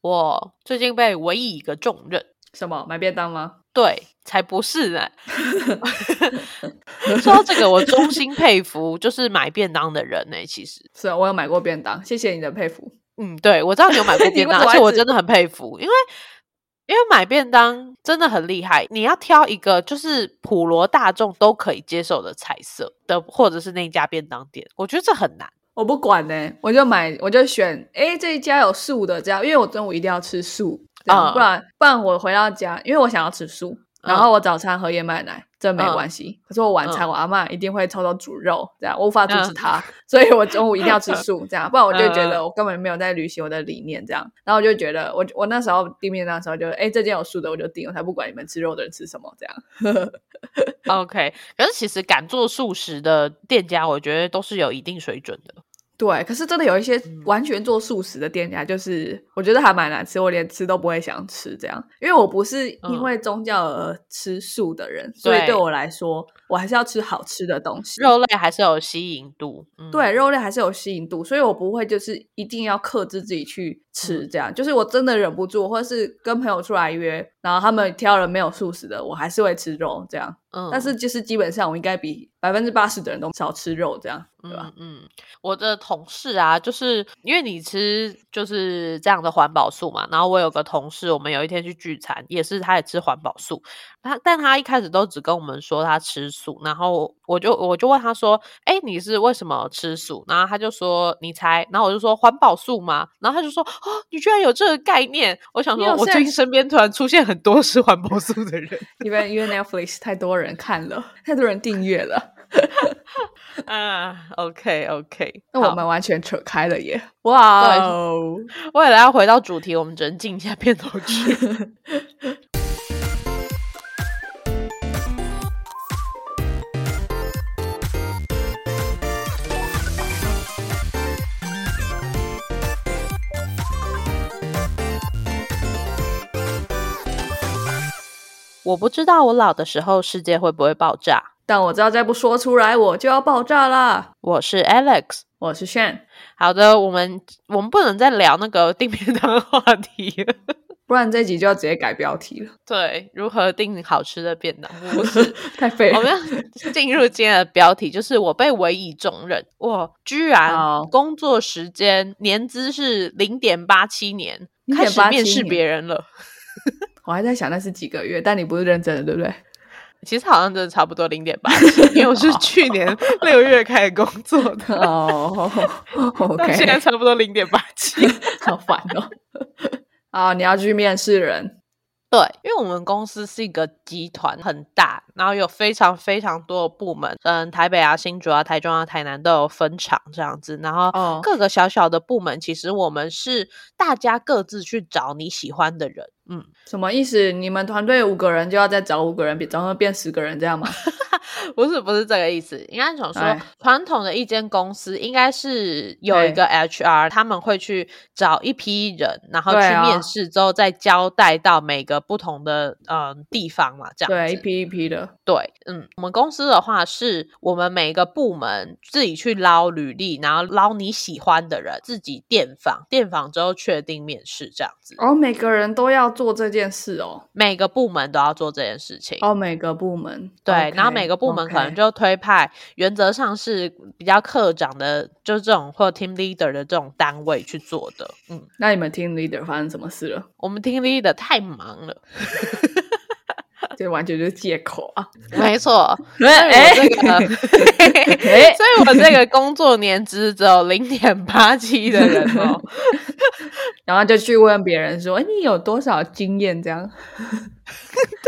我最近被唯一一个重任，什么买便当吗？对，才不是呢。说到这个，我衷心佩服就是买便当的人呢。其实是啊我有买过便当，谢谢你的佩服。嗯，对，我知道你有买过 便当，而且我真的很佩服，因为因为买便当真的很厉害。你要挑一个就是普罗大众都可以接受的彩色的，或者是那家便当店，我觉得这很难。我不管呢，我就买，我就选，哎，这一家有素的这样，因为我中午一定要吃素，不然不然我回到家，因为我想要吃素，然后我早餐喝燕麦奶，这没关系。可是我晚餐我阿妈一定会偷偷煮肉，这样我无法阻止她，所以我中午一定要吃 素，这样不然我就觉得我根本没有在履行我的理念，这样。然后我就觉得我我那时候订面那时候就，哎，这间有素的我就订，我才不管你们吃肉的人吃什么，这样。OK，可是其实敢做素食的店家，我觉得都是有一定水准的。对，可是真的有一些完全做素食的店家，就是我觉得还蛮难吃，我连吃都不会想吃这样。因为我不是因为宗教而吃素的人，所以对。我来说，我还是要吃好吃的东西，肉类还是有吸引度。对，肉类还是有吸引度，所以我不会就是一定要克制自己去吃这样。就是我真的忍不住，或者是跟朋友出来约，然后他们挑了没有素食的，我还是会吃肉这样。嗯，但是就是基本上我应该比百分之八十的人都少吃肉这样。对吧？嗯，我的同事啊，就是因为你吃就是这样的环保素嘛，然后我有个同事，我们有一天去聚餐，也是他也吃环保素，他但他一开始都只跟我们说他吃素，然后我就我就问他说，哎，你是为什么吃素？然后他就说，你猜？然后我就说环保素吗？然后他就说，哦，你居然有这个概念？我想说，我最近身边突然出现很多吃环保素的人，因为因为 Netflix 太多人看了，太多人订阅了。啊，OK OK，那我们完全扯开了耶！哇哦，为了要回到主题，我们只能进一下片头曲。我不知道我老的时候世界会不会爆炸。但我知道再不说出来，我就要爆炸啦！我是 Alex，我是 Shan。好的，我们我们不能再聊那个订便当的话题了，不然这集就要直接改标题了。对，如何订好吃的便当？不是太废。我们要进入今天的标题，就是我被委以重任，我居然工作时间年资是零点八七年，开始面试别人了。我还在想那是几个月，但你不是认真的，对不对？其实好像真的差不多零点八七，因为我是去年 六月开始工作的哦。OK，现在差不多零点八七，好烦哦。啊，你要去面试人？对，因为我们公司是一个集团，很大，然后有非常非常多的部门，嗯，台北啊、新竹啊、台中啊、台南都有分厂这样子，然后各个小小的部门，其实我们是大家各自去找你喜欢的人。嗯，什么意思？你们团队五个人就要再找五个人，比然后变十个人这样吗？不是，不是这个意思。应该想说，传统的一间公司应该是有一个 HR，他们会去找一批人，然后去面试之后再交代到每个不同的嗯地方嘛，这样对，一批一批的。对，嗯，我们公司的话是我们每个部门自己去捞履历，然后捞你喜欢的人，自己电访，电访之后确定面试这样子。哦，每个人都要。做这件事哦，每个部门都要做这件事情哦。每个部门对，然后每个部门可能就推派，原则上是比较科长的，就是这种或 team leader 的这种单位去做的。嗯，那你们 team leader 发生什么事了？我们 team leader 太忙了。这完全就是借口啊！没错，所以我这个，所以我这个工作年资只有零点八七的人哦，然后就去问别人说：“哎，你有多少经验？”这样，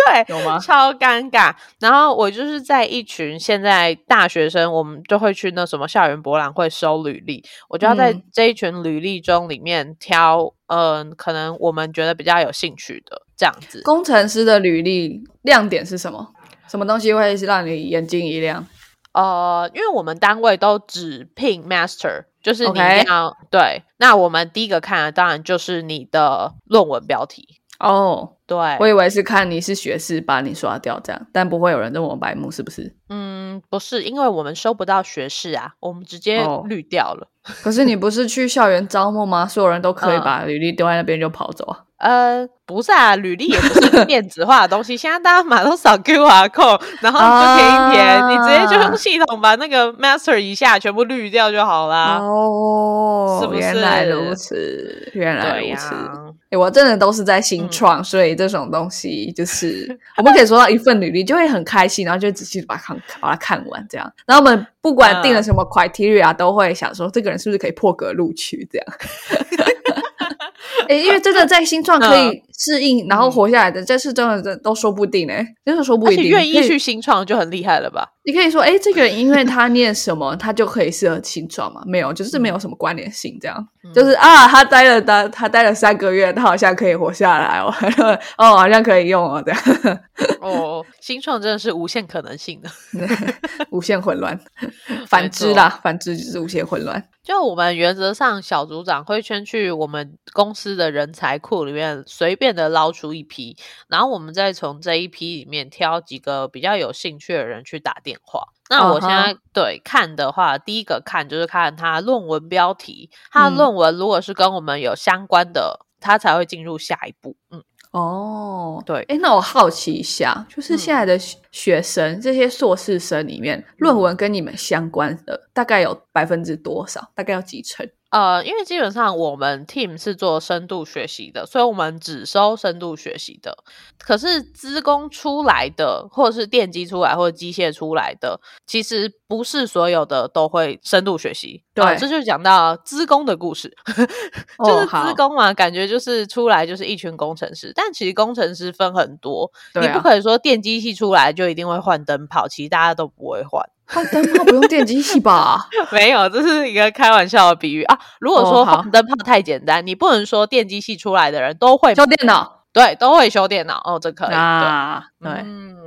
对，有吗？超尴尬。然后我就是在一群现在大学生，我们就会去那什么校园博览会收履历，我就要在这一群履历中里面挑，嗯，可能我们觉得比较有兴趣的。这样子，工程师的履历亮点是什么？什么东西会让你眼睛一亮？呃，因为我们单位都只聘 master，就是你要对。那我们第一个看的当然就是你的论文标题哦，对，我以为是看你是学士把你刷掉这样，但不会有人这么白目，是不是？嗯，不是，因为我们收不到学士啊，我们直接哦滤掉了。可是你不是去校园招募吗？所有人都可以把履历丢在那边就跑走啊？呃，不是啊，履历也不是电子化的东西，现在大家马上扫 QR code，然后就填一填，你直接就用系统把那个 master 一下全部滤掉就好啦。哦，是不是原来如此，原来、如此。诶我真的都是在新嗯创，所以这种东西就是 我们可以收到一份履历就会很开心，然后就仔细把它看把它看完这样。然后我们不管定了什么 criteria，、都会想说这个人是不是可以破格录取这样。诶因为真的在新创可以适应，然后活下来的，这是真的这都说不定哎，真的说不定。愿意去新创就很厉害了吧？你可以说，哎，这个人因为他念什么，他就可以适合新创嘛？没有，就是没有什么关联性，这样、就是啊，他待了他他待了三个月，他好像可以活下来哦，哦，好像可以用哦，这样哦，新创真的是无限可能性的。无限混乱。反之啦，反之就是无限混乱。就我们原则上，小组长会先去我们公司的人才库里面随便的捞出一批，然后我们再从这一批里面挑几个比较有兴趣的人去打电话。那我现在、嗯对看的话，第一个看就是看他论文标题，他论文如果是跟我们有相关的，他才会进入下一步。嗯，哦，对哎，那我好奇一下，就是嗯现在的学学生，这些硕士生里面，论文跟你们相关的大概有百分之多少？大概有几成？呃，因为基本上我们 team 是做深度学习的，所以我们只收深度学习的。可是资工出来的，或者是电机出来，或者机械出来的，其实不是所有的都会深度学习。对呃这就讲到资工的故事，就是资工嘛，感觉就是出来就是一群工程师，但其实工程师分很多，啊你不可以说电机系出来就一定会换灯泡，其实大家都不会换。换灯泡不用电机系吧？没有，这是一个开玩笑的比喻啊。如果说哦好换灯泡太简单，你不能说电机系出来的人都会修电脑对都会修电脑哦，这可以。啊，对，对，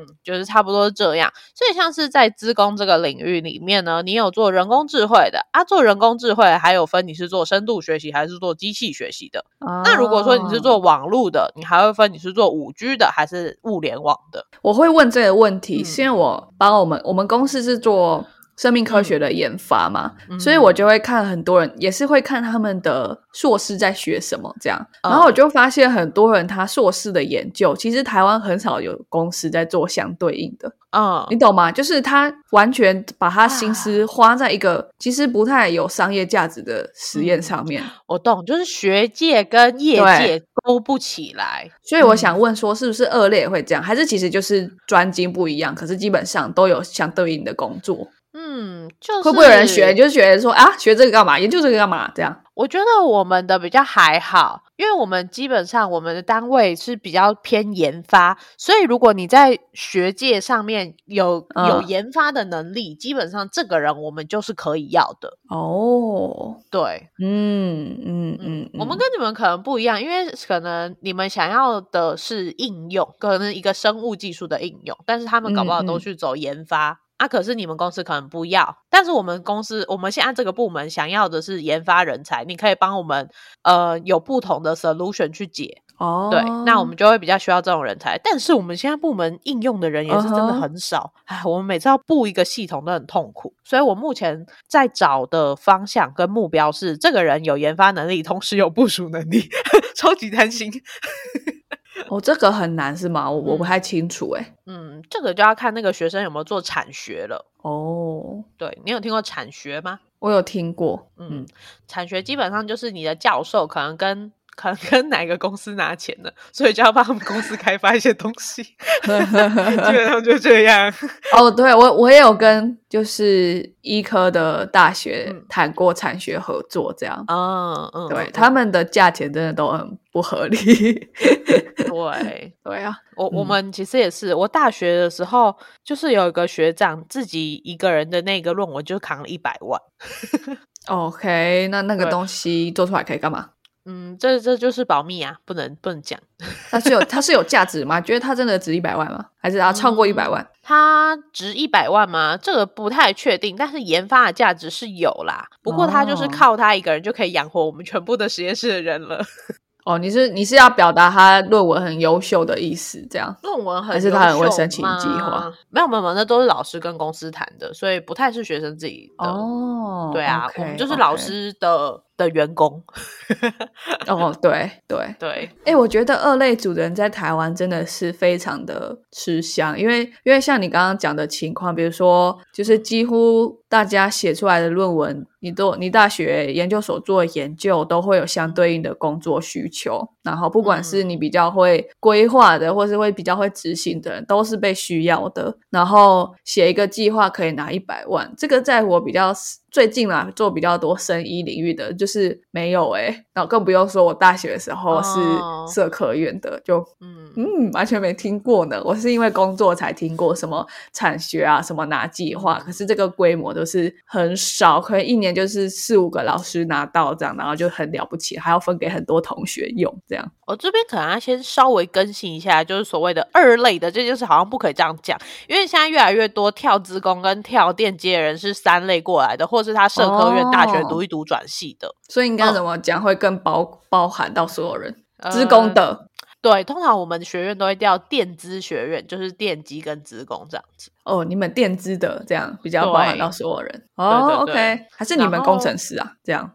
嗯，就是差不多是这样。所以像是在资工这个领域里面呢，你有做人工智慧的啊，做人工智慧还有分你是做深度学习还是做机器学习的。那如果说你是哦做网络的，你还会分你是做五 G 的还是物联网的。我会问这个问题，因为我帮我们我们公司是做生命科学的研发嘛，嗯。所以我就会看很多人，也是会看他们的硕士在学什么这样，嗯然后我就发现很多人他硕士的研究，其实台湾很少有公司在做相对应的，嗯你懂吗？就是他完全把他心思花在一个其实不太有商业价值的实验上面，我懂，就是学界跟业界勾不起来。所以我想问说，是不是恶劣也会这样，还是其实就是专精不一样，可是基本上都有相对应的工作？嗯，就是会不会有人学，就是觉得说啊，学这个干嘛，研究这个干嘛？这样我觉得我们的比较还好，因为我们基本上我们的单位是比较偏研发，所以如果你在学界上面有、有嗯研发的能力，基本上这个人我们就是可以要的。哦，对，嗯嗯嗯，我们跟你们可能不一样，因为可能你们想要的是应用，可能一个生物技术的应用，但是他们搞不好都去走研发。啊，可是你们公司可能不要，但是我们公司我们现在这个部门想要的是研发人才，你可以帮我们呃有不同的 solution 去解，哦，对，那我们就会比较需要这种人才。但是我们现在部门应用的人也是真的很少，哎、我们每次要布一个系统都很痛苦，所以我目前在找的方向跟目标是，这个人有研发能力，同时有部署能力，超级担心。哦，这个很难是吗？我我不嗯太清楚哎。嗯，这个就要看那个学生有没有做产学了。哦，对你有听过产学吗？我有听过，嗯嗯，产学基本上就是你的教授可能跟可能跟 哪个公司拿钱的，所以就要帮他们公司开发一些东西，基本上就这样。哦，对我我也有跟就是医科的大学嗯谈过产学合作，这样，嗯嗯，对嗯他们的价钱真的都很不合理。对对啊，我我嗯们其实也是，我大学的时候就是有一个学长自己一个人的那个论文就扛了一百万。OK，那那个东西做出来可以干嘛？嗯，这这就是保密啊，不能不能讲。它是有它是有价值吗？觉得它真的值一百万吗？还是它超过一百万？它值一百万吗？这个不太确定，但是研发的价值是有啦。不过他就是哦靠他一个人就可以养活我们全部的实验室的人了。哦，你是你是要表达他论文很优秀的意思，这样？论文很还是他很会申请计划？没有没有没有，那都是老师跟公司谈的，所以不太是学生自己的。哦，对啊，我们就是老师的的员工。哦，对对对，哎，我觉得二类组的人在台湾真的是非常的吃香，因为因为像你刚刚讲的情况，比如说就是几乎大家写出来的论文。你都你大学研究所做研究都会有相对应的工作需求，然后不管是你比较会规划的，或是会比较会执行的人，都是被需要的。然后写一个计划可以拿一百万，这个在我比较。最近啊，做比较多生医领域的就是没有哎，然后更不用说我大学的时候是社科院的，就嗯嗯完全没听过呢。我是因为工作才听过什么产学啊，什么拿计划，可是这个规模都是很少，可能一年就是四五个老师拿到这样，然后就很了不起，还要分给很多同学用这样。我这边可能要先稍微更新一下，就是所谓的二类的这就是，好像不可以这样讲，因为现在越来越多跳资工跟跳电机的人是三类过来的，或是他社科院大学读一读转系的，所以应该怎么讲会更包包含到所有人？职工的，对，通常我们学院都会调电资学院，就是电机跟职工这样子。哦，你们电资的这样比较包含到所有人。哦，OK，还是你们工程师啊？这样。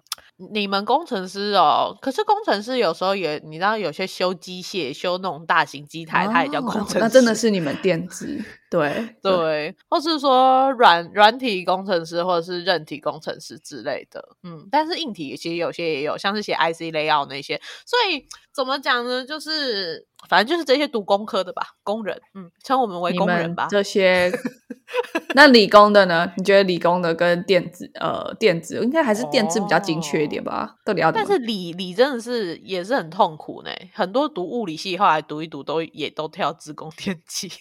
你们工程师哦，可是工程师有时候也，你知道有些修机械、修那种大型机台，它也叫工程师。那真的是你们电子，对 对，或是说软软体工程师，或者是韧体工程师之类的。嗯，但是硬体其实有些也有，像是写 IC layout 那些。所以怎么讲呢？就是反正就是这些读工科的吧，工人，嗯，称我们为工人吧。这些。那理工的呢？你觉得理工的跟电子，呃，电子应该还是电子比较精确一点吧？到底要？但是理理真的是也是很痛苦呢。很多读物理系后来读一读，都也都跳自工电机。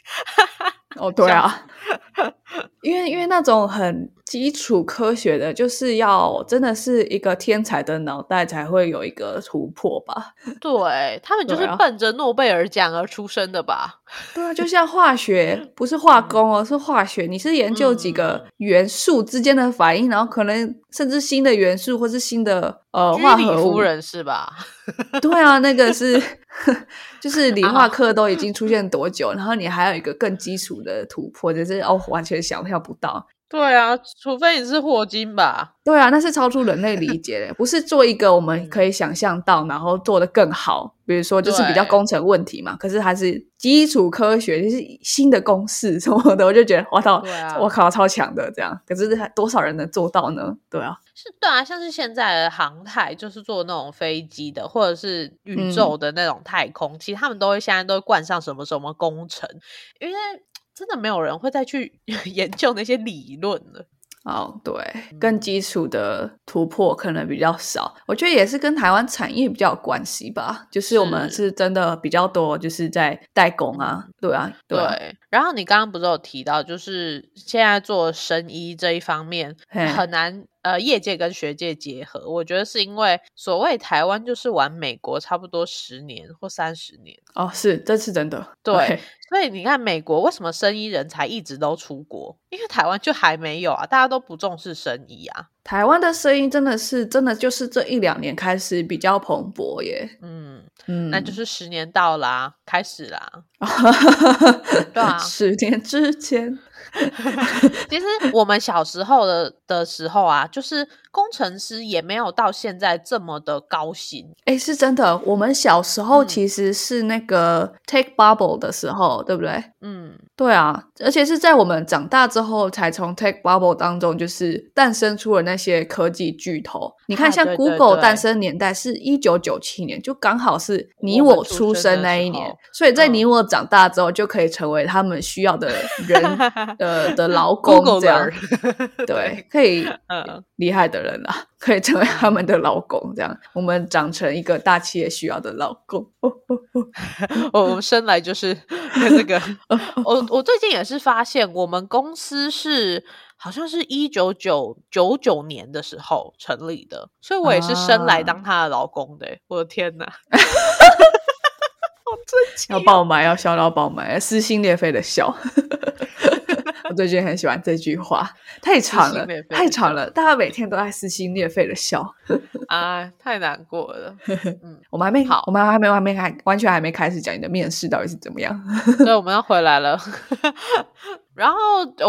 哦，对啊，因为因为那种很基础科学的，就是要真的是一个天才的脑袋才会有一个突破吧？对他们就是奔着诺贝尔奖而出生的吧？对啊，就像化学不是化工哦，是化学，你是研究几个元素之间的反应，然后可能甚至新的元素或是新的呃化合物，人是吧？对啊，那个是。就是理化课都已经出现多久，然后你还有一个更基础的突破，就是哦，完全想象不到。对啊，除非你是霍金吧？对啊，那是超出人类理 解的，不是做一个我们可以想象到，然后做的更好。比如说，就是比较工程问题嘛，可是它是基础科学，就是新的公式什么的，我就觉得我操，我靠，超强的这样。可是多少人能做到呢？对啊，是，对啊，像是现在的航太，就是做那种飞机的，或者是宇宙的那种太空，其实他们都会现在都会冠上什么什么工程，因为。真的没有人会再去 研究那些理论了。哦，对，更基础的突破可能比较少。我觉得也是跟台湾产业比较有关系吧。就是我们是真的比较多，就是在代工啊，对啊，对。然后你刚刚不是有提到，就是现在做生医这一方面 很难。呃，业界跟学界结合，我觉得是因为所谓台湾就是玩美国差不多十年或三十年哦，是这是真的。对，所以你看美国为什么生医人才一直都出国？因为台湾就还没有啊，大家都不重视生医啊。台湾的声音真的是真的就是这一两年开始比较蓬勃耶。嗯嗯，那就是十年到啦，开始啦。对啊，十年之前。其实我们小时候的的时候啊，就是工程师也没有到现在这么的高薪。哎，是真的。我们小时候其实是那个 take bubble 的时候，对不对？嗯，对啊。而且是在我们长大之后，才从 take bubble 当中就是诞生出了那些科技巨头。你看，像 Google 诞生年代是一九九七年，就刚好是你我出生那一年。所以在你我长大之后，就可以成为他们需要的人。的的劳工这样，对，可以 厉害的人啊，可以成为他们的老公，这样我们长成一个大企业需要的老公。我们生来就是那个，我我最近也是发现，我们公司是好像是一九九九九年的时候成立的，所以我也是生来当他的老公的。我的天哪！要爆买，要笑到爆买，撕心裂肺的笑。我最近很喜欢这句话，太长了，太长了，大家每天都在撕心裂肺的笑啊 啊，太难过了。嗯，我们还没好，我们还没完没开，完全还没开始讲你的面试到底是怎么样。所以我们要回来了。然后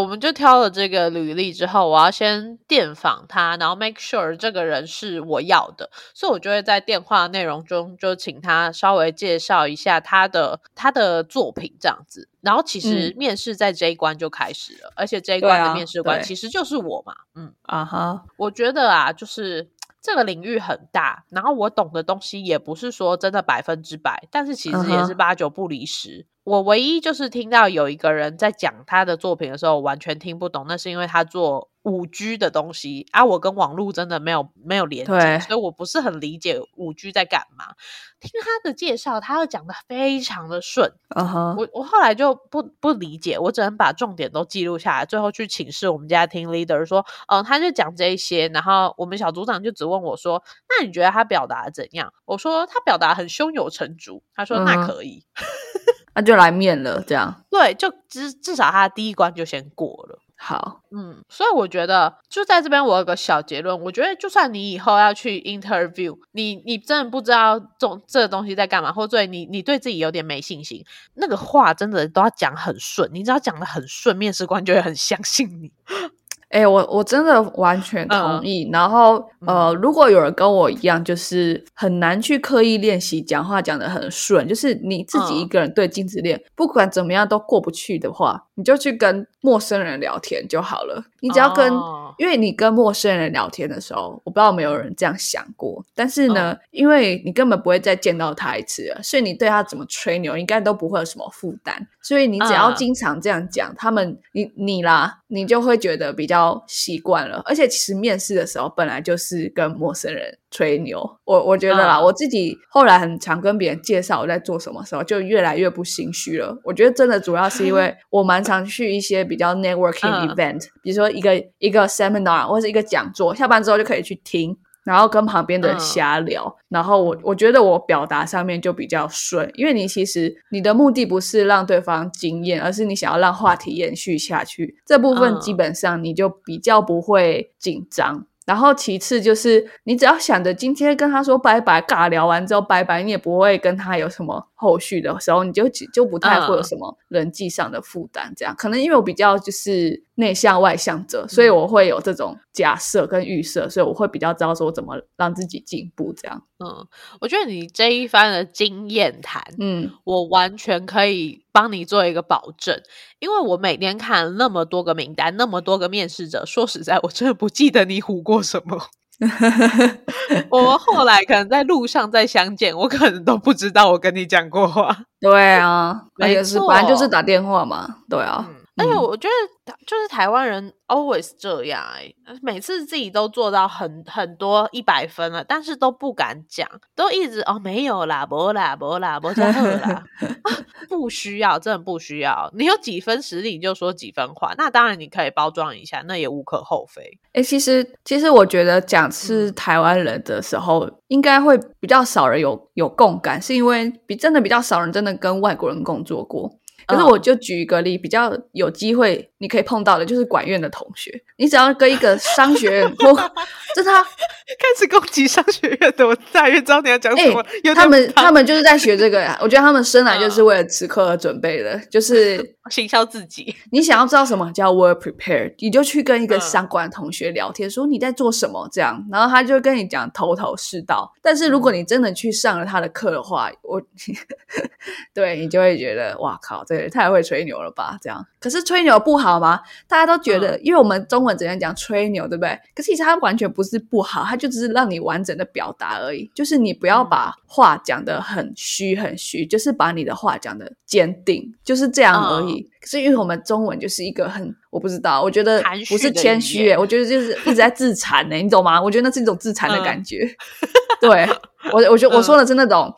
我们就挑了这个履历之后，我要先电访他，然后 make sure 这个人是我要的，所以我就会在电话内容中就请他稍微介绍一下他的他的作品这样子。然后其实面试在这一关就开始了，而且这一关的面试官其实就是我嘛。嗯啊哈，我觉得啊，就是这个领域很大，然后我懂的东西也不是说真的百分之百，但是其实也是八九不离十。我唯一就是听到有一个人在讲他的作品的时候，完全听不懂。那是因为他做五 G 的东西啊，我跟网络真的没有没有连接，所以我不是很理解五 G 在干嘛。听他的介绍，他讲的非常的顺。我我后来就不不理解，我只能把重点都记录下来，最后去请示我们家听 leader 说，嗯，他就讲这些，然后我们小组长就只问我说，那你觉得他表达怎样？我说他表达很胸有成竹。他说那可以。那就来面了，这样对，就至至少他第一关就先过了。好，嗯，所以我觉得就在这边，我有个小结论，我觉得就算你以后要去 interview，你你真的不知道这这个东西在干嘛，或者你你对自己有点没信心，那个话真的都要讲很顺，你只要讲的很顺，面试官就会很相信你。哎，我我真的完全同意。然后，呃，如果有人跟我一样，就是很难去刻意练习讲话讲的很顺，就是你自己一个人对镜子练，不管怎么样都过不去的话，你就去跟陌生人聊天就好了。你只要跟，因为你跟陌生人聊天的时候，我不知道有没有人这样想过。但是呢，因为你根本不会再见到他一次了，所以你对他怎么吹牛，应该都不会有什么负担。所以你只要经常这样讲，他们你你啦，你就会觉得比较习惯了。而且其实面试的时候本来就是跟陌生人吹牛，我我觉得啦，我自己后来很常跟别人介绍我在做什么时候，就越来越不心虚了。我觉得真的主要是因为 我蛮常去一些比较 networking event，比如说。一个一个 seminar 或者一个讲座，下班之后就可以去听，然后跟旁边的人瞎聊。然后我我觉得我表达上面就比较顺，因为你其实你的目的不是让对方惊艳，而是你想要让话题延续下去。这部分基本上你就比较不会紧张。然后其次就是，你只要想着今天跟他说拜拜，尬聊完之后拜拜，你也不会跟他有什么后续的时候，你就就不太会有什么人际上的负担。这样可能因为我比较就是内向外向者，所以我会有这种假设跟预设，所以我会比较知道说怎么让自己进步。这样，嗯，我觉得你这一番的经验谈，嗯，我完全可以。帮你做一个保证，因为我每天看那么多个名单，那么多个面试者，说实在，我真的不记得你唬过什么。我们后来可能在路上再相见，我可能都不知道我跟你讲过话。对啊，也是，反正就是打电话嘛。对啊。而且我觉得，就是台湾人 always 这样哎，每次自己都做到很很多一百分了，但是都不敢讲，都一直哦没有啦，不啦不啦不加二啦，不需要，真的不需要。你有几分实力你就说几分话，那当然你可以包装一下，那也无可厚非。哎，其实其实我觉得讲是台湾人的时候，应该会比较少人有有共感，是因为比真的比较少人真的跟外国人工作过。可是我就举一个例，比较有机会你可以碰到的，就是管院的同学。你只要跟一个商学院，或这 他开始攻击商学院的，我大约知道你要讲什么。他们他们就是在学这个呀。我觉得他们生来就是为了此刻而准备的，就是 行销自己。你想要知道什么叫 work prepared，你就去跟一个相关同学聊天，说你在做什么这样，然后他就跟你讲头头是道。但是如果你真的去上了他的课的话，我 对你就会觉得哇靠，这。太会吹牛了吧？这样，可是吹牛不好吗？大家都觉得，因为我们中文只能讲吹牛，对不对？可是其实它完全不是不好，它就只是让你完整的表达而已。就是你不要把话讲得很虚很虚，就是把你的话讲的坚定，就是这样而已。可是因为我们中文就是一个很，我不知道，我觉得不是谦虚，我觉得就是一直在自残呢，你懂吗？我觉得那是一种自残的感觉。对我，我觉得我说的是那种。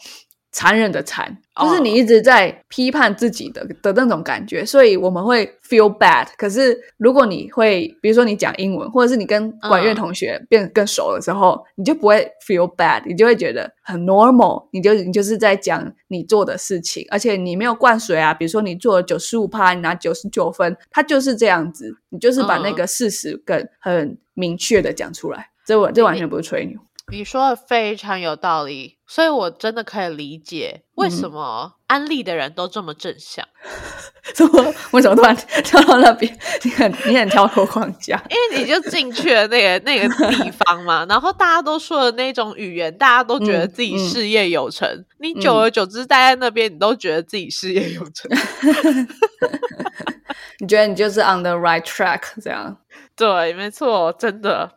残忍的残，就是你一直在批判自己的的那种感觉，所以我们会 feel bad。可是如果你会，比如说你讲英文，或者是你跟管乐同学变更熟了之后，你就不会 feel bad，你就会觉得很 normal。你就你就是在讲你做的事情，而且你没有灌水啊。比如说你做了九十五趴，你拿九十九分，他就是这样子。你就是把那个事实更很明确的讲出来，这完这完全不是吹牛。你说的非常有道理，所以我真的可以理解为什么安利的人都这么正向。怎么？为什么突然 跳到那边？你很你很跳脱框架，因为你就进去了那个那个地方嘛，然后大家都说的那种语言，大家都觉得自己事业有成。你久而久之待在那边，你都觉得自己事业有成。你觉得你就是 on the right track 这样？对，没错，真的。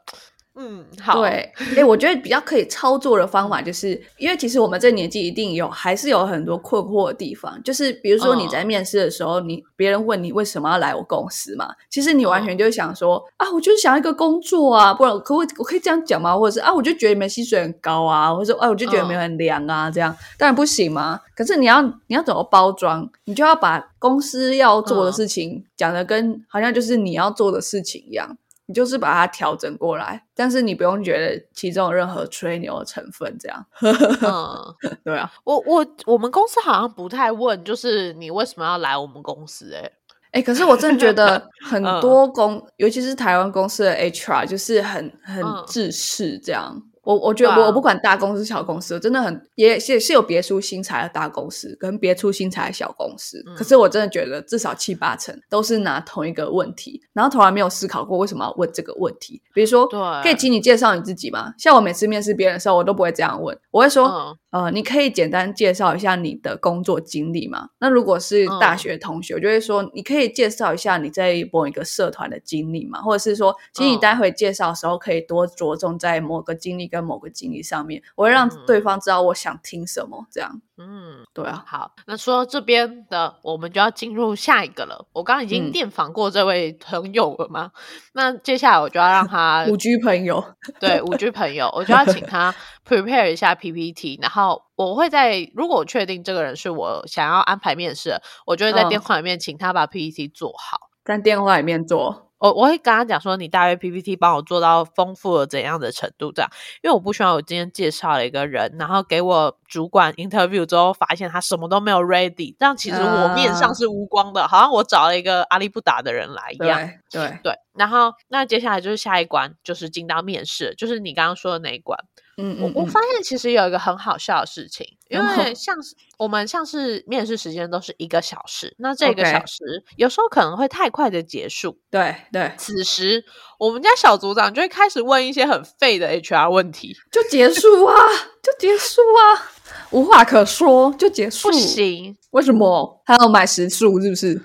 嗯，好。对，哎，我觉得比较可以操作的方法，就是因为其实我们这年纪一定有，还是有很多困惑的地方。就是比如说你在面试的时候，你别人问你为什么要来我公司嘛，其实你完全就想说啊，我就是想要一个工作啊，不然可我我可以这样讲吗？或者是啊，我就觉得你们薪水很高啊，或者说啊，我就觉得你们很凉啊，这样当然不行嘛。可是你要你要怎么包装？你就要把公司要做的事情讲的跟好像就是你要做的事情一样。你就是把它调整过来，但是你不用觉得其中有任何吹牛的成分，这样。嗯，对啊，我我我们公司好像不太问，就是你为什么要来我们公司？哎哎，可是我真的觉得 很多公，尤其是台湾公司的 HR，就是很很自视这样。我我觉得我我不管大公司小公司，真的很也也是有别出心裁的大公司跟别出心裁的小公司。可是我真的觉得至少七八成都是拿同一个问题，然后从来没有思考过为什么要问这个问题。比如说，对可以请你介绍你自己吗？像我每次面试别人的时候，我都不会这样问，我会说，呃，你可以简单介绍一下你的工作经历吗？那如果是大学同学，我就会说，你可以介绍一下你在某一个社团的经历吗？或者是说，请你待会介绍的时候可以多着重在某个经历。跟某个经历上面，我会让对方知道我想听什么，这样。嗯，对啊。好，那说到这边的，我们就要进入下一个了。我刚刚已经电访过这位朋友了吗？那接下来我就要让他 五 G 朋友，对五 G 朋友，我就要请他 prepare 一下 PPT，然后我会在如果我确定这个人是我想要安排面试，我就会在电话里面请他把 PPT 做好，在电话里面做。我我会跟他讲说，你大约 PPT 帮我做到丰富了怎样的程度？这样，因为我不希望我今天介绍了一个人，然后给我主管 interview 之后，发现他什么都没有 ready，这样其实我面上是无光的，好像我找了一个阿力不达的人来一样。对对。然后，那接下来就是下一关，就是进到面试，就是你刚刚说的那一关。嗯，我我发现其实有一个很好笑的事情，因为像是我们像是面试时间都是一个小时，那这个小时有时候可能会太快的结束。对对，此时我们家小组长就会开始问一些很废的 HR 问题，就结束啊，就结束啊，无话可说就结束。不行，为什么他要买时数？是不是？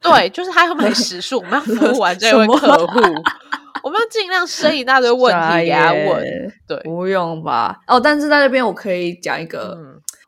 对，就是他要买时数，我们要服务完这位客户。我们要尽量生一大堆问题给他 问，对，不用吧？哦，但是在这边我可以讲一个，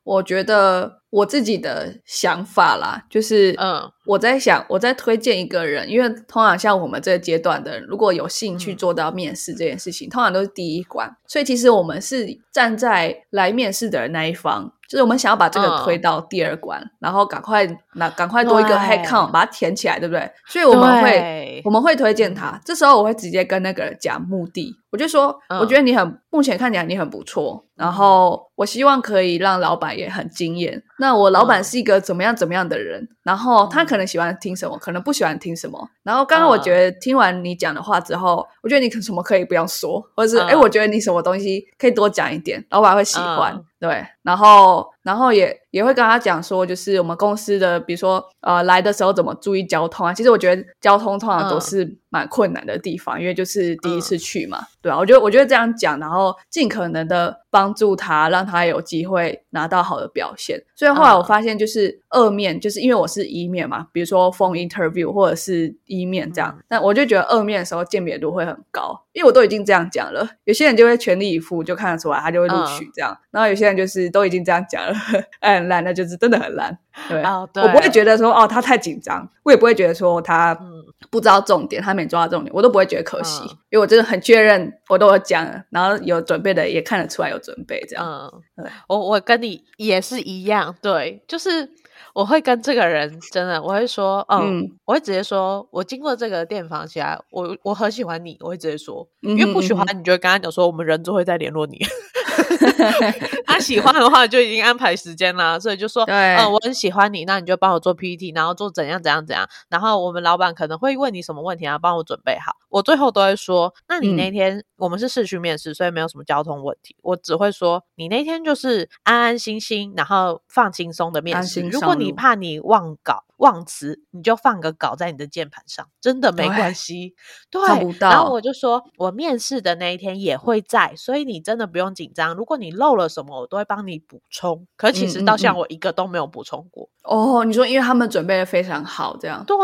我觉得我自己的想法啦，就是，嗯，我在想，我在推荐一个人，因为通常像我们这个阶段的人，如果有兴趣做到面试这件事情，通常都是第一关，所以其实我们是站在来面试的人那一方。就是我们想要把这个推到第二关，然后赶快那赶快多一个 head count 把它填起来，对不对？所以我们会我们会推荐他。这时候我会直接跟那个人讲目的，我就说，我觉得你很目前看起来你很不错，然后我希望可以让老板也很惊艳。那我老板是一个怎么样怎么样的人？然后他可能喜欢听什么，可能不喜欢听什么。然后刚刚我觉得听完你讲的话之后，我觉得你什么可以不用说，或者是哎，我觉得你什么东西可以多讲一点，老板会喜欢。对，然后，然后也也会跟他讲说，就是我们公司的，比如说，呃，来的时候怎么注意交通啊？其实我觉得交通通常都是蛮困难的地方，因为就是第一次去嘛，对啊，我觉得我觉得这样讲，然后尽可能的帮助他，让他有机会拿到好的表现。所以后来我发现，就是二面，就是因为我是一面嘛，比如说 phone interview 或者是一面这样，那我就觉得二面的时候鉴别度会很高。因为我都已经这样讲了，有些人就会全力以赴，就看得出来他就会录取这样。然后有些人就是都已经这样讲了，很烂，那就是真的很烂。对，我不会觉得说哦他太紧张，我也不会觉得说他不知道重点，他没抓到重点，我都不会觉得可惜，因为我真的很确认我都有讲，然后有准备的也看得出来有准备这样。嗯，我我跟你也是一样，对，就是。我会跟这个人真的，我会说，嗯，我会直接说，我经过这个电访起来，我我很喜欢你，我会直接说，因为不喜欢你就会跟他讲说，我们人就会再联络你。他喜欢的话就已经安排时间啦，所以就说，对嗯，我很喜欢你，那你就帮我做 PPT，然后做怎样怎样怎样，然后我们老板可能会问你什么问题，然后帮我准备好。我最后都会说，那你那天我们是市区面试，所以没有什么交通问题，我只会说你那天就是安安心心，然后放轻松的面试。如果你怕你忘稿忘词，你就放个稿在你的键盘上，真的没对关系。对，然后我就说，我面试的那一天也会在，所以你真的不用紧张。如果你漏了什么，我都会帮你补充。可其实到现在我一个都没有补充过。哦，你说因为他们准备的非常好，这样对，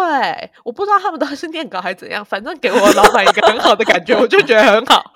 我不知道他们到底是念稿还是怎样，反正给我老板一个很好的感觉，我就觉得很好。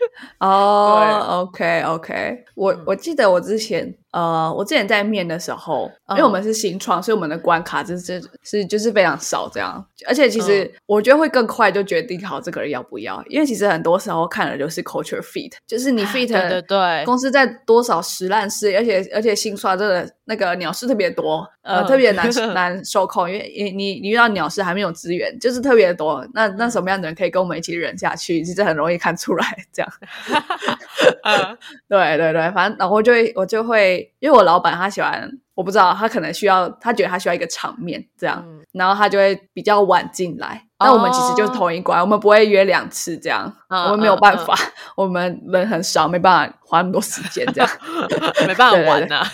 哦，OK OK，我嗯我记得我之前呃，我之前在面的时候，因为我们是新创，所以我们的关卡就是是就是非常少这样，而且其实我觉得会更快就决定好这个人要不要，因为其实很多时候看的就是 culture fit，就是你 fit 对对对，公司在多少实烂事，而且而且新创真的那个鸟事特别多，呃，嗯特别难 难受控，因为你你你遇到鸟事还没有资源，就是特别多。那那什么样的人可以跟我们一起忍下去？其实很容易看出来，这样。嗯 对对对，反正然后我就会我就会，因为我老板他喜欢，我不知道他可能需要，他觉得他需要一个场面这样，嗯然后他就会比较晚进来。但我们其实就是哦同一关，我们不会约两次这样，嗯我们没有办法，我们人很少，没办法花那么多时间这样。没办法玩呐。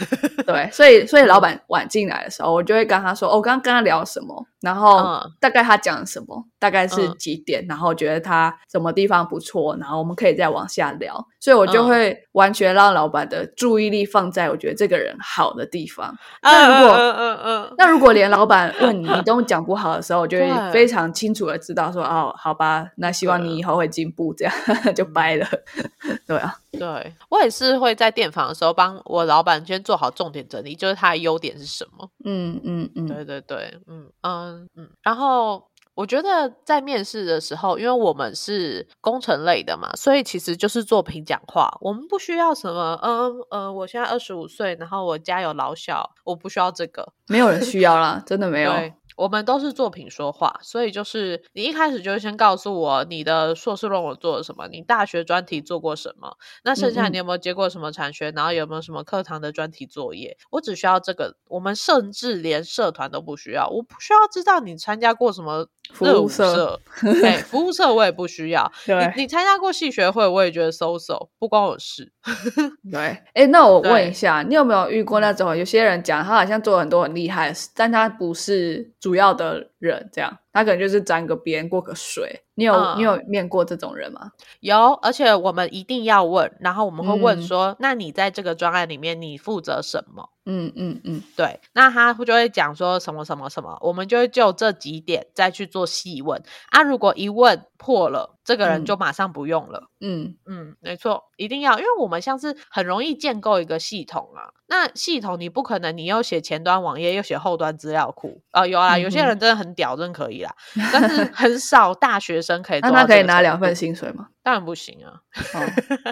对，所以所以老板晚进来的时候，我就会跟他说，哦，我刚刚跟他聊什么，然后嗯。大概他讲什么，大概是嗯。几点，然后我觉得他什么地方不错，然后我们可以再往下聊，所以我就嗯会完全让老板的注意力放在我觉得这个人好的地方。那如果嗯嗯嗯那如果连老板问你，你都讲不好的时候，我就会 非常清楚的知道说，哦，好吧，那希望你以后会进步，这样 就掰了。对啊，嗯，对我也是会在电访的时候帮我老板先做好重点整理，就是他的优点是什么。嗯嗯嗯，对对对，嗯嗯嗯，然后。我觉得在面试的时候，因为我们是工程类的嘛，所以其实就是作品讲话。我们不需要什么，嗯呃，我现在二十五岁，然后我家有老小，我不需要这个。没有人需要啦，真的没有。对，我们都是作品说话，所以就是你一开始就先告诉我你的硕士论文做了什么，你大学专题做过什么，那剩下你有没有接过什么产学，然后有没有什么课堂的专题作业？我只需要这个，我们甚至连社团都不需要，我不需要知道你参加过什么服热舞务社社，哎，服务社我也不需要。对。你你参加过系学会，我也觉得 so so，不关我事。对，哎，那我问一下，你有没有遇过那种有些人讲他好像做很多很厉害的事，但他不是主要的人，这样他可能就是沾个边过个水。你有、嗯你有面过这种人吗？有，而且我们一定要问，然后我们会问嗯说，那你在这个专案里面你负责什么？嗯嗯嗯，对，那他就会讲说什么什么什么，我们就会就这几点再去做细问啊。如果一问破了，这个人嗯就马上不用了。嗯嗯，没错，一定要，因为我们像是很容易建构一个系统啊。那系统你不可能你又写前端网页又写后端资料库啊、有啊，有些人真的很屌，真的可以啦，但是很少大学生可以 那做到这个程他可以拿两份，薪水吗？当然不行啊。哦，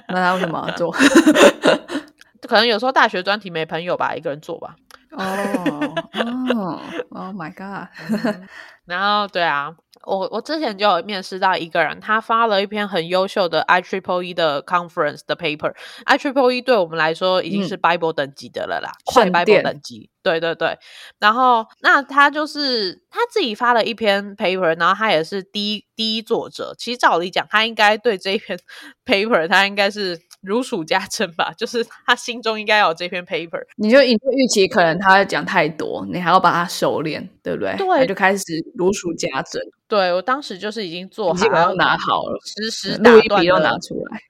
那他为什么要做？可能有时候大学专题没朋友吧，一个人做吧。哦哦，Oh my god！嗯然后对啊，我我之前就有面试到一个人，他发了一篇很优秀的 I Triple E 的 conference 的 paper。I Triple E 对我们来说已经是 Bible 等级的了啦，快圣 Bible 等级。对对对，然后那他就是他自己发了一篇 paper，然后他也是第一第一作者。其实照理讲，他应该对这一篇 paper，他应该是如数家珍吧，就是他心中应该有这篇 paper。你就你就预期可能他会讲太多，你还要把它收敛，对不对？对他就开始如数家珍，对我当时就是已经做好，基本上拿好了，实时打录一笔都断了拿出来，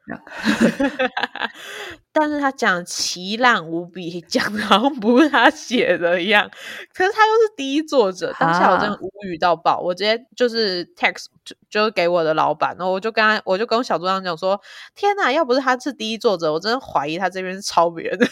但是他讲奇烂无比，讲的好像不是他写的一样。可是他又是第一作者，当下我真的无语到爆，我直接就是 text 就就给我的老板，然后我就跟他，我就跟小组长讲说：天哪，要不是他是第一作者，我真的怀疑他这边是抄别人的。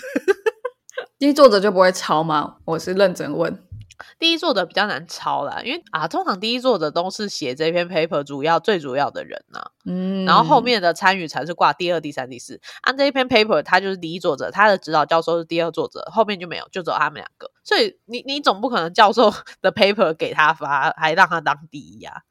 第一作者就不会抄吗？我是认真问。第一作者比较难抄啦，因为啊，通常第一作者都是写这篇 paper 主要最主要的人呐、嗯，然后后面的参与才是挂第二、第三、第四。按这一篇 paper，他就是第一作者，他的指导教授是第二作者，后面就没有，就只有他们两个。所以你你总不可能教授 的 paper 给他发，还让他当第一啊？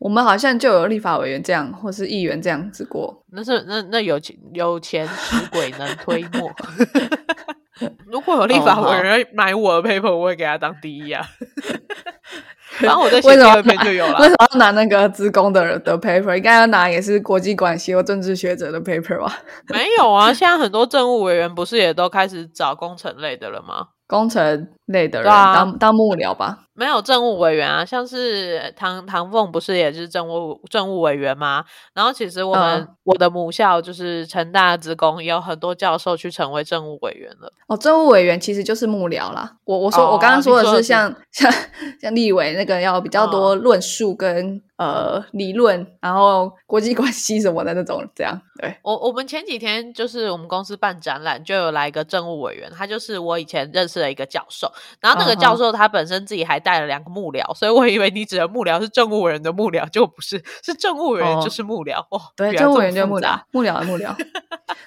我们好像就有立法委员这样，或是议员这样子过。那是那那有钱有钱使鬼能推磨。如果有立法委员买我的 paper，我会给他当第一啊。然后我在写第二篇就有了。为什么要拿那个职工的人的 paper？应该要拿也是国际关系或政治学者的 paper 吧？没有啊，现在很多政务委员不是也都开始找工程类的了吗？工程类的人当当幕僚吧。没有政务委员啊，像是唐唐凤不是也是政务政务委员吗？然后其实我们我的母校就是成大职工，也有很多教授去成为政务委员了。哦，政务委员其实就是幕僚啦。我我说我刚刚说的是像像像立委那个要比较多论述跟呃理论，然后国际关系什么的那种这样。对我我们前几天就是我们公司办展览，就有来一个政务委员，他就是我以前认识的一个教授。然后那个教授他本身自己还带了两个幕僚，所以我以为你指的幕僚是政务委员的幕僚，就不是，是政务人员就是幕僚哦。对，政务人员就是幕僚，幕僚的幕僚。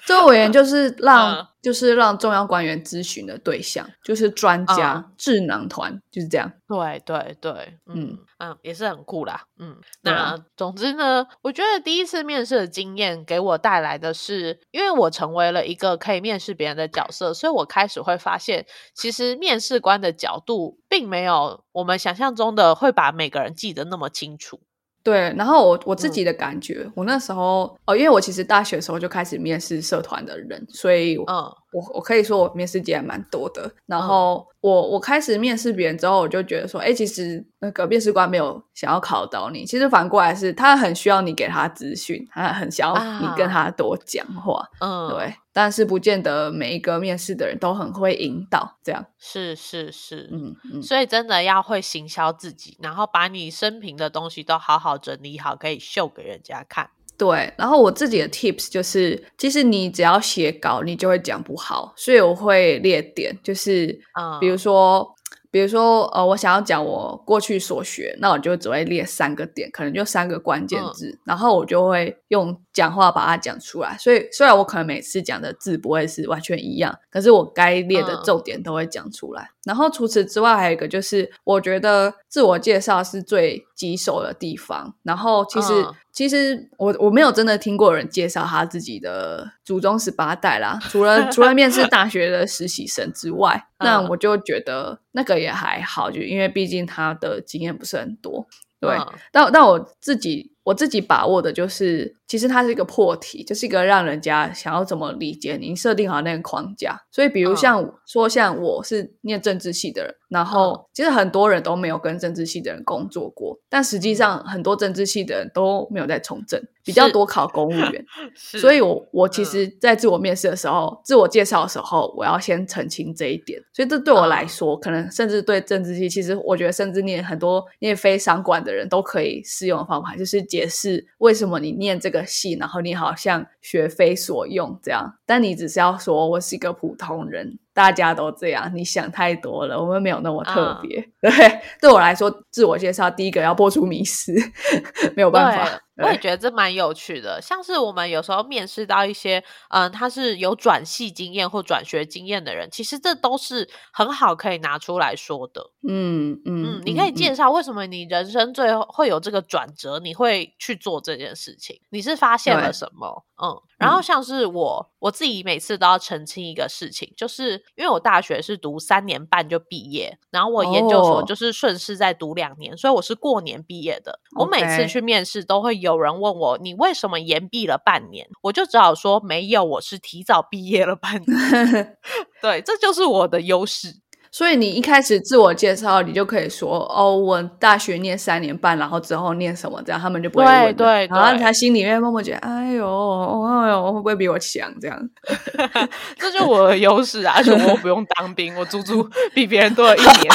政务委员就是 让就是让中央官员咨询的对象，就是专家智囊团，就是这样。对对对，嗯嗯，也是很酷啦。嗯，那总之呢，我觉得第一次面试的经验给我带来的是，因为我成为了一个可以面试别人的角色，所以我开始会发现，其实面试官的角度并没有我们想象中的会把每个人记得那么清楚。对，然后我我自己的感觉，我那时候哦，因为我其实大学的时候就开始面试社团的人，所以嗯。我我可以说我面试经验蛮多的，然后我我开始面试别人之后，我就觉得说，哎，其实那个面试官没有想要考到你，其实反过来是他很需要你给他资讯，他很想要你跟他多讲话，嗯，对，但是不见得每一个面试的人都很会引导，这样。是是是，嗯嗯，所以真的要会行销自己，然后把你生平的东西都好好整理好，可以秀给人家看。对，然后我自己的 tips 就是，其实你只要写稿，你就会讲不好，所以我会列点，就是，比如说。比如说，呃，我想要讲我过去所学，那我就只会列三个点，可能就三个关键字，然后我就会用讲话把它讲出来。所以，虽然我可能每次讲的字不会是完全一样，可是我该列的重点都会讲出来。然后除此之外，还有一个就是，我觉得自我介绍是最棘手的地方。然后，其实，其实我我没有真的听过人介绍他自己的祖宗十八代啦，除了除了面试大学的实习生之外，那我就觉得那个也还好，就因为毕竟他的经验不是很多。对，但但我自己。我自己把握的就是，其实它是一个破题，就是一个让人家想要怎么理解您设定好那个框架。所以，比如像说，像我是念政治系的人，然后其实很多人都没有跟政治系的人工作过，但实际上很多政治系的人都没有在从政，比较多考公务员。所以，我我其实，在自我面试的时候，自我介绍的时候，我要先澄清这一点。所以，这对我来说，可能甚至对政治系，其实我觉得，甚至念很多念非商管的人都可以适用的方法，就是。解释为什么你念这个戏，然后你好像学非所用这样，但你只是要说我是一个普通人。大家都这样，你想太多了。我们没有那么特别，对对我来说，自我介绍第一个要播出迷失，没有办法。我也觉得这蛮有趣的。像是我们有时候面试到一些，嗯，他是有转系经验或转学经验的人，其实这都是很好可以拿出来说的。嗯嗯，你可以介绍为什么你人生最后会有这个转折，你会去做这件事情，你是发现了什么？嗯，然后像是我我自己每次都要澄清一个事情，就是因为我大学是读三年半就毕业，然后我研究所就是顺势在读两年，所以我是过年毕业的。我每次去面试都会有人问我，你为什么延毕了半年？我就只好说没有，我是提早毕业了半年。对，这就是我的优势。所以你一开始自我介绍，你就可以说哦，我大学念三年半，然后之后念什么，这样他们就不会问。对对，然后他心里面默默觉得，哎呦，哎呦，会不会比我强？这样，这就我的优势啊！而且我不用当兵，我足足比别人多了一年。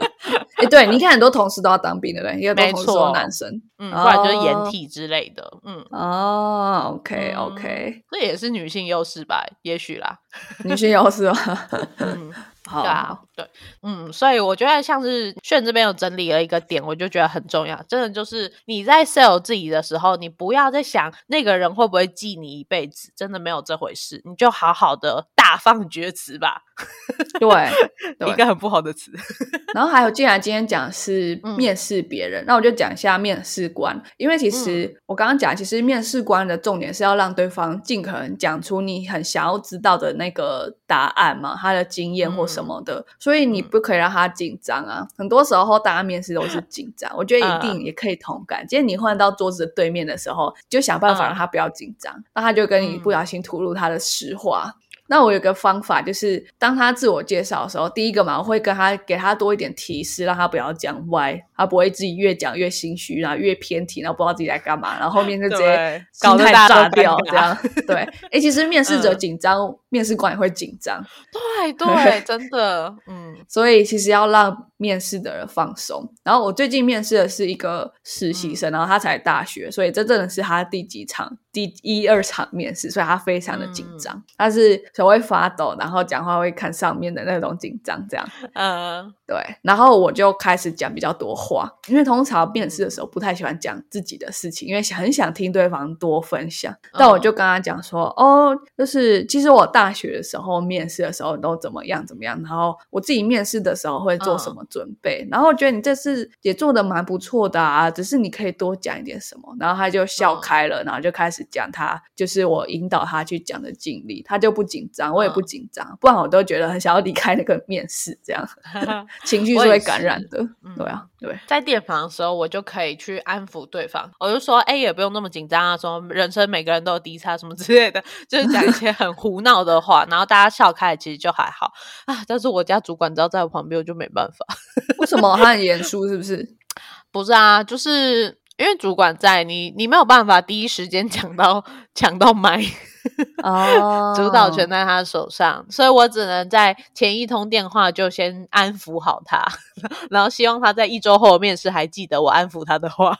哎，对，你看很多同事都要当兵的，对，因为同事都男生，嗯，不然就是掩体之类的，嗯，哦，OK OK，这也是女性优势吧？也许啦，女性优势吧，嗯。对啊，对，嗯，所以我觉得像是炫这边有整理了一个点，我就觉得很重要。真的就是你在 sell 自己的时候，你不要再想那个人会不会记你一辈子，真的没有这回事。你就好好的大放厥词吧。对，一个很不好的词。然后还有，既然今天讲是面试别人，那我就讲一下面试官。因为其实我刚刚讲，其实面试官的重点是要让对方尽可能讲出你很想要知道的那个答案嘛，他的经验或什么的。所以你不可以让他紧张啊。很多时候大家面试都是紧张，我觉得一定也可以同感。今天你换到桌子的对面的时候，就想办法让他不要紧张，那他就跟你不小心吐露他的实话。那我有个方法，就是当他自我介绍的时候，第一个嘛，我会跟他给他多一点提示，让他不要讲歪，他不会自己越讲越心虚，然后越偏题，然后不知道自己在干嘛，然后后面就直接心态炸掉这样。对，哎，其实面试者紧张，面试官也会紧张。对对，真的，嗯，所以其实要让面试的人放松。然后我最近面试的是一个实习生，然后他才大学，所以这真的是他第几场。第一二场面试，所以他非常的紧张，他是手会发抖，然后讲话会看上面的那种紧张，这样。嗯，对。然后我就开始讲比较多话，因为通常面试的时候不太喜欢讲自己的事情，因为很想听对方多分享。但我就跟他讲说，哦，就是其实我大学的时候面试的时候都怎么样怎么样，然后我自己面试的时候会做什么准备，然后我觉得你这次也做的蛮不错的啊，只是你可以多讲一点什么。然后他就笑开了，然后就开始。讲他就是我引导他去讲的经历，他就不紧张，我也不紧张，不然我都觉得很想要离开那个面试，这样 情绪是会感染的。对啊，对，在电访的时候，我就可以去安抚对方，我就说，哎，也不用那么紧张啊，说人生每个人都有低差什么之类的，就是讲一些很胡闹的话，然后大家笑开，其实就还好啊。但是我家主管只要在我旁边，我就没办法。为什么他很严肃？是不是？不是啊，就是。因为主管在，你你没有办法第一时间抢到抢到麦。哦，主导权在他手上，所以我只能在前一通电话就先安抚好他，然后希望他在一周后面试还记得我安抚他的话。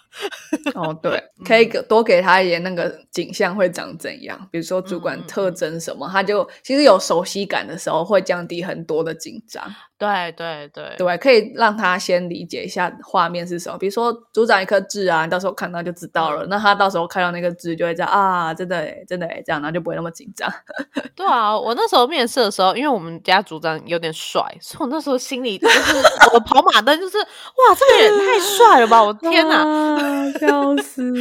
哦，对，可以多给他一点那个景象会长怎样，比如说主管特征什么，他就其实有熟悉感的时候会降低很多的紧张。对对对对，可以让他先理解一下画面是什么，比如说组长一颗痣啊，你到时候看到就知道了。那他到时候看到那个痣就会知道啊，真的真的这样，然后就不会那么紧张。对啊，我那时候面试的时候，因为我们家组长有点帅，所以我那时候心里就是 我的跑马灯就是哇，这个人太帅了吧！我天哪，笑死！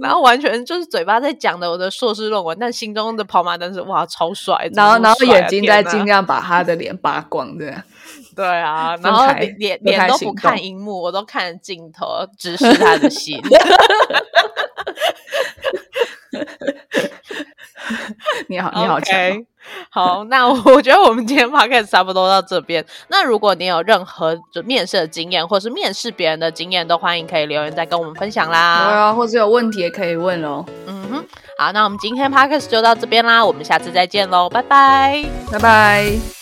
然后完全就是嘴巴在讲的我的硕士论文，但心中的跑马灯是哇，超帅！然后然后眼睛在尽量把他的脸扒光，对。对啊，然后脸脸都不看荧幕，我都看镜头，直视他的心。你好，你好，强。好，那我觉得我们今天 podcast 差不多到这边。那如果你有任何就面试的经验，或是面试别人的经验，都欢迎可以留言再跟我们分享啦。对啊，或者有问题也可以问哦。嗯哼，好，那我们今天 podcast 就到这边啦，我们下次再见喽，拜拜，拜拜。